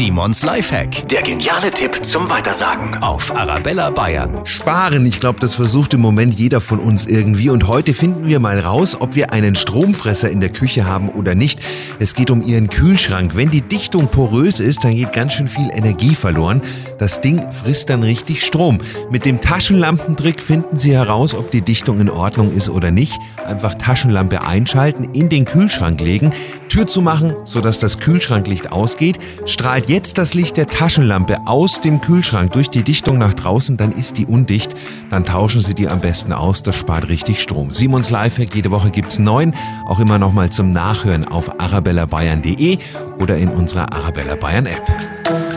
Simons Lifehack. Der geniale Tipp zum Weitersagen auf Arabella Bayern. Sparen, ich glaube, das versucht im Moment jeder von uns irgendwie. Und heute finden wir mal raus, ob wir einen Stromfresser in der Küche haben oder nicht. Es geht um Ihren Kühlschrank. Wenn die Dichtung porös ist, dann geht ganz schön viel Energie verloren. Das Ding frisst dann richtig Strom. Mit dem Taschenlampentrick finden Sie heraus, ob die Dichtung in Ordnung ist oder nicht. Einfach Taschenlampe einschalten, in den Kühlschrank legen, Tür zu machen, sodass das Kühlschranklicht ausgeht. Strahlt jetzt das Licht der Taschenlampe aus dem Kühlschrank durch die Dichtung nach draußen, dann ist die undicht. Dann tauschen Sie die am besten aus, das spart richtig Strom. Simons Lifehack, jede Woche gibt's neun, auch immer nochmal zum Nachhören auf arabellabayern.de oder in unserer Arabella Bayern App.